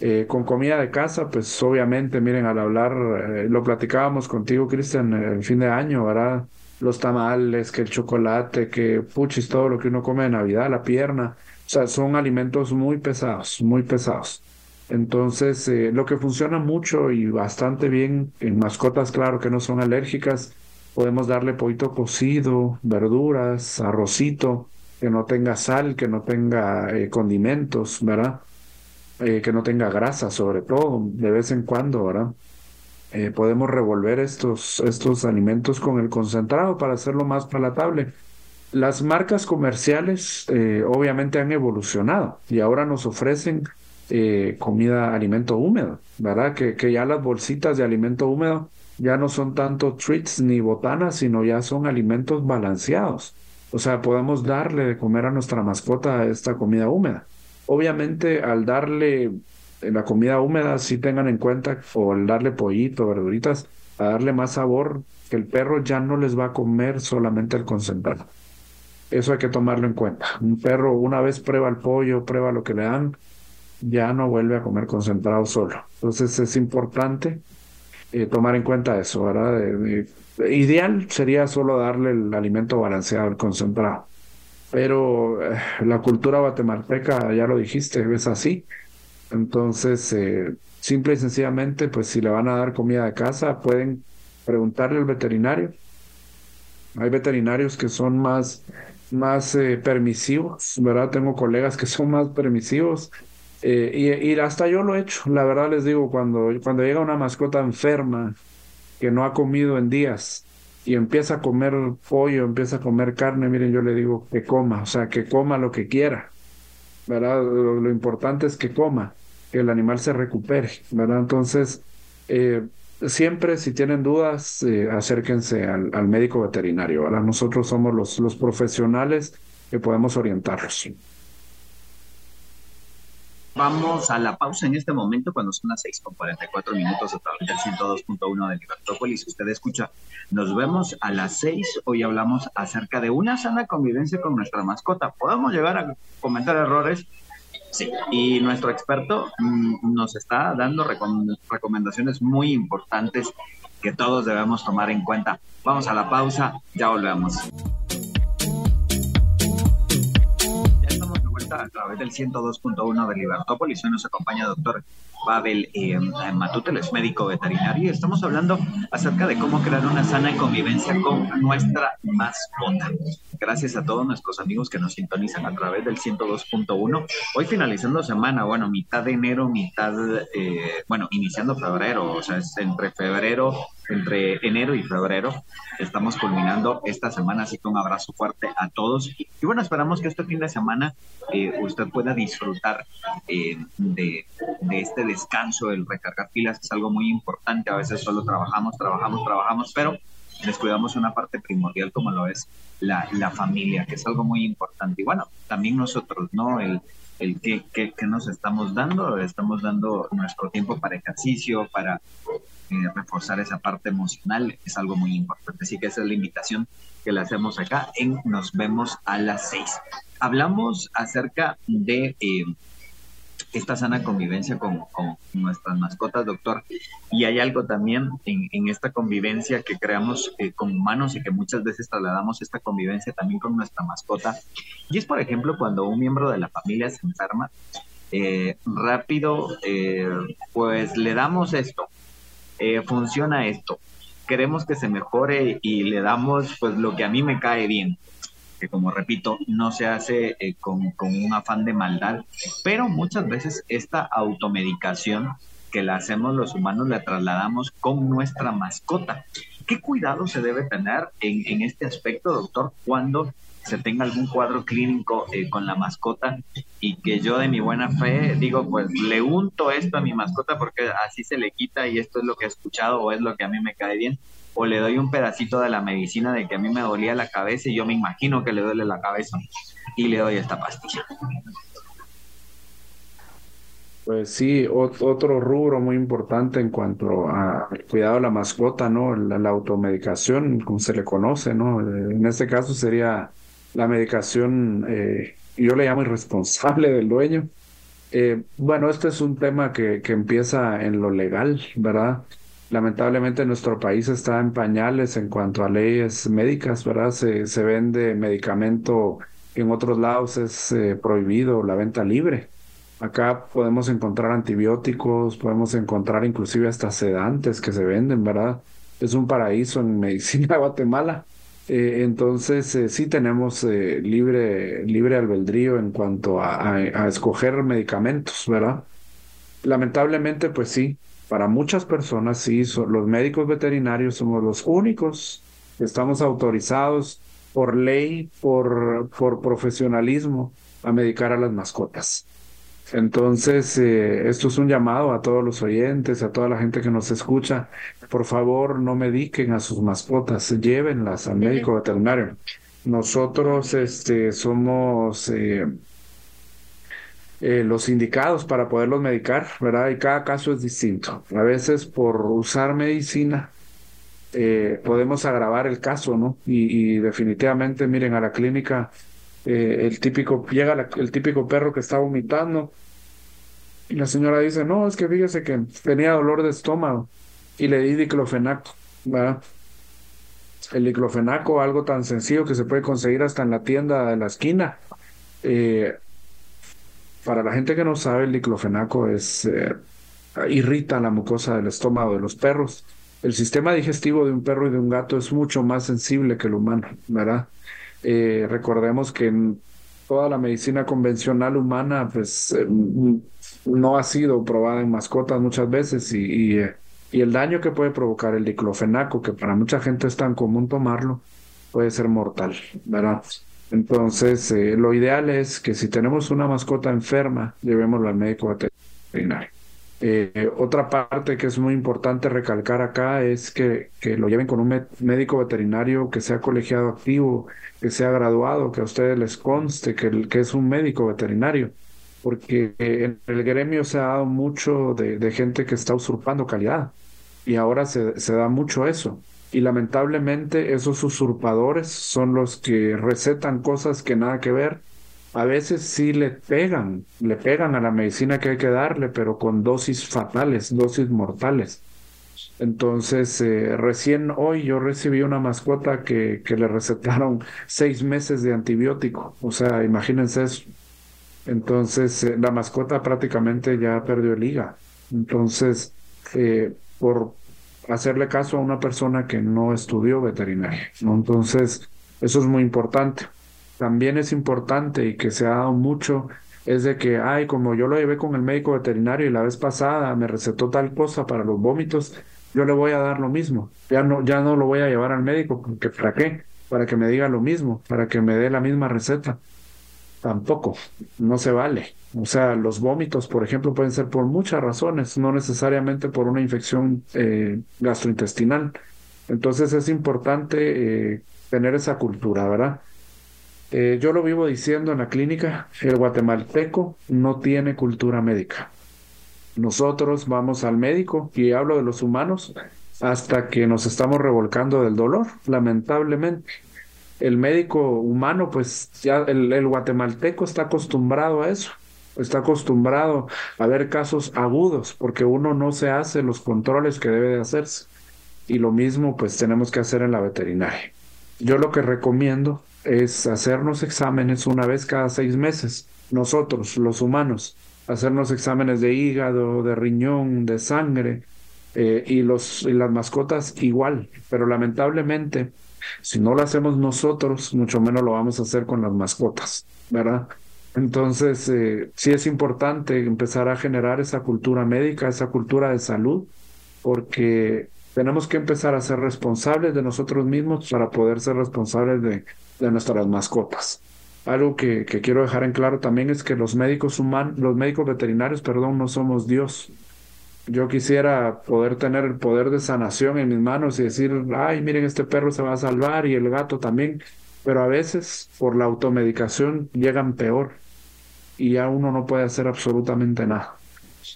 Eh, con comida de casa, pues obviamente, miren, al hablar, eh, lo platicábamos contigo, Cristian, el fin de año, ¿verdad? Los tamales, que el chocolate, que puchis, todo lo que uno come de Navidad, la pierna, o sea, son alimentos muy pesados, muy pesados. Entonces, eh, lo que funciona mucho y bastante bien en mascotas, claro, que no son alérgicas, podemos darle pollito cocido, verduras, arrocito, que no tenga sal, que no tenga condimentos, ¿verdad? Eh, que no tenga grasa, sobre todo, de vez en cuando, ¿verdad? Eh, podemos revolver estos, estos alimentos con el concentrado para hacerlo más palatable. Las marcas comerciales eh, obviamente han evolucionado y ahora nos ofrecen comida, alimento húmedo, ¿verdad? Que, que ya las bolsitas de alimento húmedo ya no son tanto treats ni botanas, sino ya son alimentos balanceados. O sea, podemos darle de comer a nuestra mascota esta comida húmeda. Obviamente, al darle la comida húmeda, sí tengan en cuenta, o al darle pollito, verduritas, a darle más sabor, que el perro ya no les va a comer solamente el concentrado. Eso hay que tomarlo en cuenta. Un perro, una vez prueba el pollo, prueba lo que le dan, ya no vuelve a comer concentrado solo. Entonces es importante eh, tomar en cuenta eso, ¿verdad? ideal sería solo darle el alimento balanceado, el concentrado pero eh, la cultura guatemalteca, ya lo dijiste, es así. Entonces, eh, simple y sencillamente, pues si le van a dar comida de casa, pueden preguntarle al veterinario. Hay veterinarios que son más, más eh, permisivos, ¿verdad? Tengo colegas que son más permisivos. y, y, hasta yo lo he hecho, la verdad les digo, cuando, cuando llega una mascota enferma que no ha comido en días, y empieza a comer pollo, empieza a comer carne, miren, yo le digo que coma, o sea, que coma lo que quiera, ¿verdad? Lo, importante es que coma, que el animal se recupere, ¿verdad? Entonces, eh, siempre si tienen dudas, eh, acérquense al, al, médico veterinario, ¿verdad? Nosotros somos los, los profesionales que podemos orientarlos. Vamos a la pausa en este momento cuando son las 6 con 44 minutos a través del 102.1 de Libertópolis. Usted escucha, nos vemos a las 6. Hoy hablamos acerca de una sana convivencia con nuestra mascota. ¿Podemos llegar a comentar errores? Sí, y nuestro experto mm, nos está dando recomendaciones muy importantes que todos debemos tomar en cuenta. Vamos a la pausa, ya volvemos. A través del 102.1 de Libertópolis. Hoy nos acompaña doctor Pavel eh, Matute, es médico veterinario, y estamos hablando acerca de cómo crear una sana convivencia con nuestra mascota. Gracias a todos nuestros amigos que nos sintonizan a través del 102.1. Hoy finalizando semana, bueno, mitad de enero, mitad, eh, bueno, iniciando febrero, o sea, es entre febrero entre enero y febrero. Estamos culminando esta semana, así que un abrazo fuerte a todos. Y, bueno, esperamos que este fin de semana eh, usted pueda disfrutar eh, de, este descanso, el recargar pilas, es algo muy importante. A veces solo trabajamos, trabajamos, trabajamos, pero descuidamos una parte primordial como lo es la, la familia, que es algo muy importante. Y bueno, también nosotros, ¿no? El, el qué, qué, qué, nos estamos dando. Estamos dando nuestro tiempo para ejercicio, para eh, reforzar esa parte emocional es algo muy importante. Así que esa es la invitación que le hacemos acá en Nos vemos a las seis. Hablamos acerca de eh, esta sana convivencia con, nuestras mascotas, doctor. Y hay algo también en, esta convivencia que creamos eh, con humanos y que muchas veces trasladamos esta convivencia también con nuestra mascota. Y es, por ejemplo, cuando un miembro de la familia se enferma, rápido, pues le damos esto, eh, funciona esto. Queremos que se mejore y le damos pues lo que a mí me cae bien, que como repito, no se hace eh, con, con un afán de maldad, pero muchas veces esta automedicación que la hacemos los humanos la trasladamos con nuestra mascota. ¿Qué cuidado se debe tener en, en este aspecto, doctor, cuando se tenga algún cuadro clínico eh, con la mascota y que yo de mi buena fe digo, pues le unto esto a mi mascota porque así se le quita y esto es lo que he escuchado o es lo que a mí me cae bien, o le doy un pedacito de la medicina de que a mí me dolía la cabeza y yo me imagino que le duele la cabeza y le doy esta pastilla. Pues sí, otro rubro muy importante en cuanto al cuidado de la mascota, ¿no? La, automedicación, como se le conoce, ¿no? En este caso sería la medicación, eh, yo le llamo irresponsable del dueño. Eh, bueno, este es un tema que, que empieza en lo legal, ¿verdad? Lamentablemente nuestro país está en pañales en cuanto a leyes médicas, ¿verdad? Se, se vende medicamento en otros lados es eh, prohibido la venta libre. Acá podemos encontrar antibióticos, podemos encontrar inclusive hasta sedantes que se venden, ¿verdad? Es un paraíso en medicina Guatemala. Eh, entonces, eh, sí tenemos libre, libre albedrío en cuanto a, a, escoger medicamentos, ¿verdad? Lamentablemente, pues sí, para muchas personas sí, los médicos veterinarios somos los únicos que estamos autorizados por ley, por, por profesionalismo, a medicar a las mascotas. Entonces, eh, esto es un llamado a todos los oyentes, a toda la gente que nos escucha. Por favor, no mediquen a sus mascotas, llévenlas al médico veterinario. Nosotros este, somos eh, eh, los indicados para poderlos medicar, ¿verdad? Y cada caso es distinto. A veces por usar medicina podemos agravar el caso, ¿no? Y, definitivamente, miren, a la clínica el típico, llega el típico perro que está vomitando y la señora dice, no, es que fíjese que tenía dolor de estómago y le di diclofenaco, ¿verdad? El diclofenaco, algo tan sencillo que se puede conseguir hasta en la tienda de la esquina. Eh, para la gente que no sabe, el diclofenaco es eh, irrita la mucosa del estómago de los perros. El sistema digestivo de un perro y de un gato es mucho más sensible que el humano, ¿verdad? Eh, recordemos que en toda la medicina convencional humana, pues no ha sido probada en mascotas muchas veces y, y, el daño que puede provocar el diclofenaco, que para mucha gente es tan común tomarlo, puede ser mortal, ¿verdad? Entonces, eh, lo ideal es que si tenemos una mascota enferma, llevémoslo al médico veterinario. Eh, otra parte que es muy importante recalcar acá es que, que lo lleven con un médico veterinario que sea colegiado activo, que sea graduado, que a ustedes les conste que, que es un médico veterinario porque en el gremio se ha dado mucho de, gente que está usurpando calidad y ahora se, se, da mucho eso. Y lamentablemente esos usurpadores son los que recetan cosas que nada que ver. A veces sí le pegan, le pegan a la medicina que hay que darle, pero con dosis fatales, dosis mortales. Entonces, eh, recién hoy yo recibí una mascota que, que le recetaron seis meses de antibiótico. O sea, imagínense eso entonces, eh, la mascota prácticamente ya perdió el liga, Entonces, eh, por hacerle caso a una persona que no estudió veterinaria, ¿no? Entonces, eso es muy importante. También es importante y que se ha dado mucho es de que, ay, como yo lo llevé con el médico veterinario y la vez pasada me recetó tal cosa para los vómitos, yo le voy a dar lo mismo. Ya no, ya no lo voy a llevar al médico, porque ¿para qué? Para que me diga lo mismo, para que me dé la misma receta. Tampoco, no se vale. O sea, los vómitos, por ejemplo, pueden ser por muchas razones, no necesariamente por una infección eh, gastrointestinal. Entonces es importante eh, tener esa cultura, ¿verdad? Eh, yo lo vivo diciendo en la clínica, el guatemalteco no tiene cultura médica. Nosotros vamos al médico, y hablo de los humanos, hasta que nos estamos revolcando del dolor, lamentablemente. El médico humano, pues ya el, guatemalteco está acostumbrado a eso, está acostumbrado a ver casos agudos, porque uno no se hace los controles que debe de hacerse. Y lo mismo, pues tenemos que hacer en la veterinaria. Yo lo que recomiendo es hacernos exámenes una vez cada seis meses, nosotros, los humanos, hacernos exámenes de hígado, de riñón, de sangre, eh, y, los, y las mascotas igual, pero lamentablemente, si no lo hacemos nosotros, mucho menos lo vamos a hacer con las mascotas, ¿verdad? Entonces, eh, sí es importante empezar a generar esa cultura médica, esa cultura de salud, porque tenemos que empezar a ser responsables de nosotros mismos para poder ser responsables de, nuestras mascotas. Algo que, que, quiero dejar en claro también es que los médicos humanos, los médicos veterinarios, perdón, no somos Dios. Yo quisiera poder tener el poder de sanación en mis manos y decir, ay, miren, este perro se va a salvar y el gato también. Pero a veces, por la automedicación, llegan peor y ya uno no puede hacer absolutamente nada.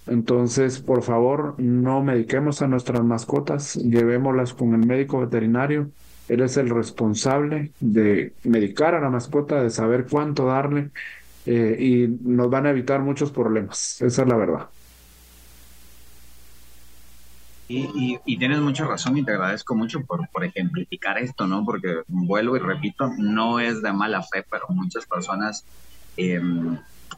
Entonces, por favor, no mediquemos a nuestras mascotas, llevémoslas con el médico veterinario él es el responsable de medicar a la mascota, de saber cuánto darle eh, y nos van a evitar muchos problemas. Esa es la verdad. Y, tienes mucha razón y te agradezco mucho por, por ejemplificar esto, ¿no? Porque vuelvo y repito, no es de mala fe, pero muchas personas, em,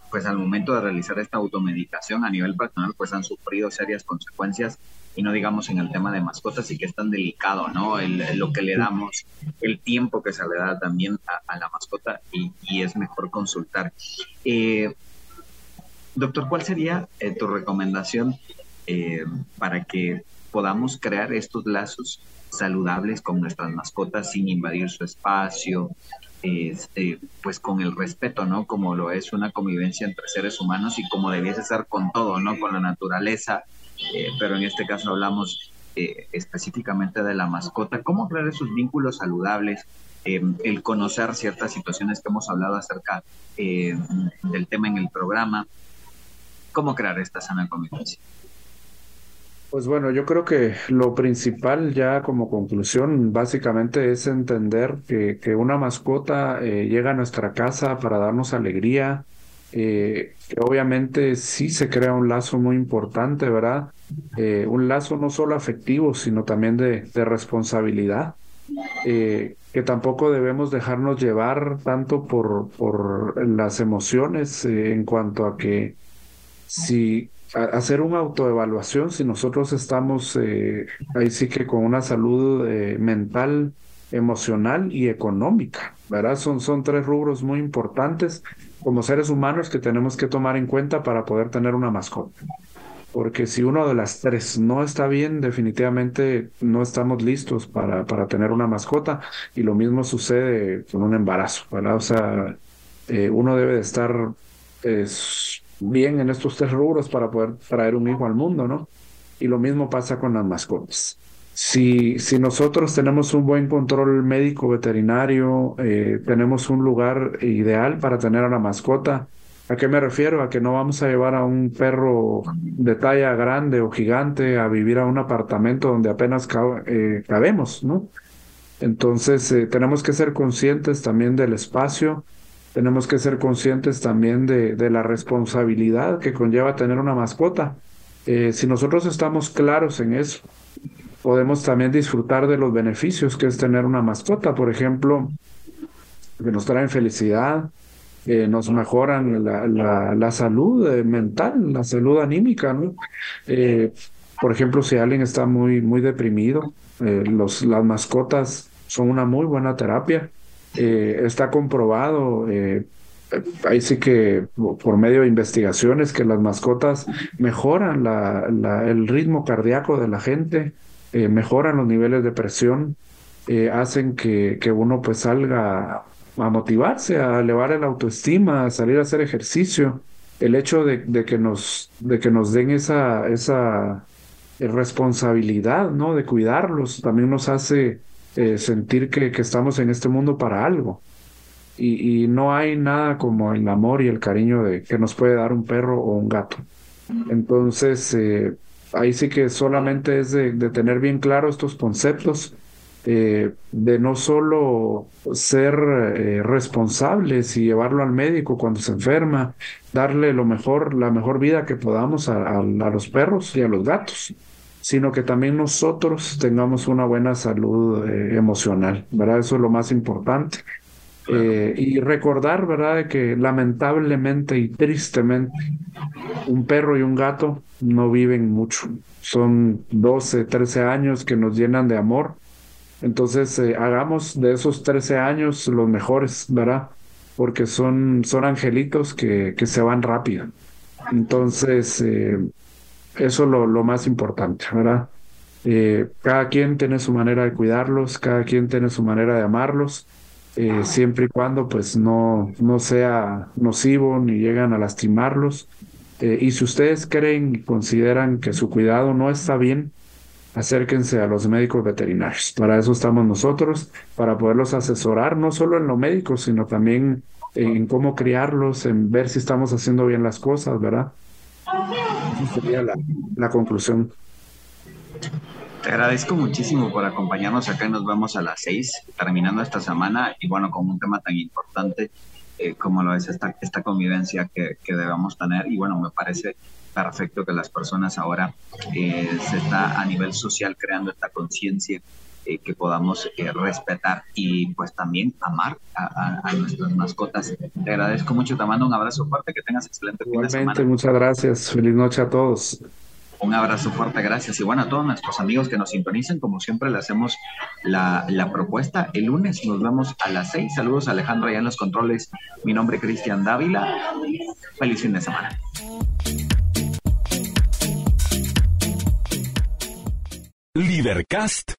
pues al momento de realizar esta automedicación a nivel personal, pues han sufrido serias consecuencias y no digamos en el tema de mascotas y que es tan delicado, ¿no? El, lo que le damos, el tiempo que se le da también a, la mascota y, es mejor consultar. Eh, doctor, ¿cuál sería eh, tu recomendación eh, para que podamos crear estos lazos saludables con nuestras mascotas sin invadir su espacio, este, pues con el respeto, ¿no? Como lo es una convivencia entre seres humanos y como debiese ser con todo, ¿no? Con la naturaleza, eh, pero en este caso hablamos eh, específicamente de la mascota. ¿Cómo crear esos vínculos saludables? Eh, el conocer ciertas situaciones que hemos hablado acerca del tema en el programa. ¿Cómo crear esta sana convivencia? Pues bueno, yo creo que lo principal ya como conclusión básicamente es entender que, que una mascota llega a nuestra casa para darnos alegría, eh, obviamente sí se crea un lazo muy importante, ¿verdad? Eh, un lazo no solo afectivo, sino también de, responsabilidad, eh, que tampoco debemos dejarnos llevar tanto por, por las emociones eh, en cuanto a que si hacer una autoevaluación, si nosotros estamos ahí sí que con una salud mental, emocional y económica, ¿verdad? Son, son tres rubros muy importantes como seres humanos que tenemos que tomar en cuenta para poder tener una mascota. Porque si uno de las tres no está bien, definitivamente no estamos listos para, para tener una mascota. Y lo mismo sucede con un embarazo, ¿verdad? O sea, eh, uno debe de estar bien en estos tres rubros para poder traer un hijo al mundo, ¿no? Y lo mismo pasa con las mascotas. Si, si nosotros tenemos un buen control médico veterinario, eh, tenemos un lugar ideal para tener a la mascota. ¿A qué me refiero? A que no vamos a llevar a un perro de talla grande o gigante a vivir a un apartamento donde apenas eh, cabemos, ¿no? Entonces, eh, tenemos que ser conscientes también del espacio, tenemos que ser conscientes también de, de la responsabilidad que conlleva tener una mascota. si nosotros estamos claros en eso, podemos también disfrutar de los beneficios que es tener una mascota, por ejemplo, que nos traen felicidad, eh, nos mejoran la, la, salud eh, mental, la salud anímica, ¿no? por ejemplo, si alguien está muy, muy deprimido, los, las mascotas son una muy buena terapia. Está comprobado ahí sí que por medio de investigaciones que las mascotas mejoran la, el ritmo cardíaco de la gente, eh, mejoran los niveles de presión, eh, hacen que, que, uno pues salga a motivarse, a elevar el autoestima, a salir a hacer ejercicio. El hecho de, de que nos de que nos den esa esa responsabilidad, ¿no? De cuidarlos, también nos hace eh, sentir que, que estamos en este mundo para algo y, no hay nada como el amor y el cariño de, que nos puede dar un perro o un gato. Entonces, eh, ahí sí que solamente es de, tener bien claro estos conceptos, eh, de no solo ser eh, responsables y llevarlo al médico cuando se enferma, darle lo mejor, la mejor vida que podamos a los perros y a los gatos sino que también nosotros tengamos una buena salud emocional, ¿verdad? Eso es lo más importante. Eh, y recordar, ¿verdad?, que lamentablemente y tristemente un perro y un gato no viven mucho. Son 12, 13 años que nos llenan de amor. Entonces, eh, hagamos de esos 13 años los mejores, ¿verdad? Porque son, son angelitos que, que se van rápido. Entonces, eh, eso es lo, lo, más importante, ¿verdad? cada quien tiene su manera de cuidarlos, cada quien tiene su manera de amarlos eh, siempre y cuando pues no, no sea nocivo ni llegan a lastimarlos. Eh, y si ustedes creen y consideran que su cuidado no está bien, acérquense a los médicos veterinarios. Para eso estamos nosotros, para poderlos asesorar, no solo en lo médico, sino también en cómo criarlos, en ver si estamos haciendo bien las cosas, ¿verdad? Sería la, conclusión. Te agradezco muchísimo por acompañarnos acá. Nos vemos a las seis, terminando esta semana. Y bueno, con un tema tan importante eh, como lo es esta, esta convivencia que, que, debemos tener. Y bueno, me parece perfecto que las personas ahora eh, se está a nivel social creando esta conciencia eh, que podamos respetar y pues también amar a, a, nuestras mascotas. Te agradezco mucho, te mando un abrazo fuerte, que tengas excelente fin de semana. muchas gracias. Feliz noche a todos. Un abrazo fuerte, gracias. Y bueno, a todos nuestros amigos que nos sintonicen, como siempre le hacemos la, propuesta. El lunes nos vemos a las seis. Saludos a Alejandro allá en los controles. Mi nombre es Cristian Dávila. Feliz fin de semana. Libercast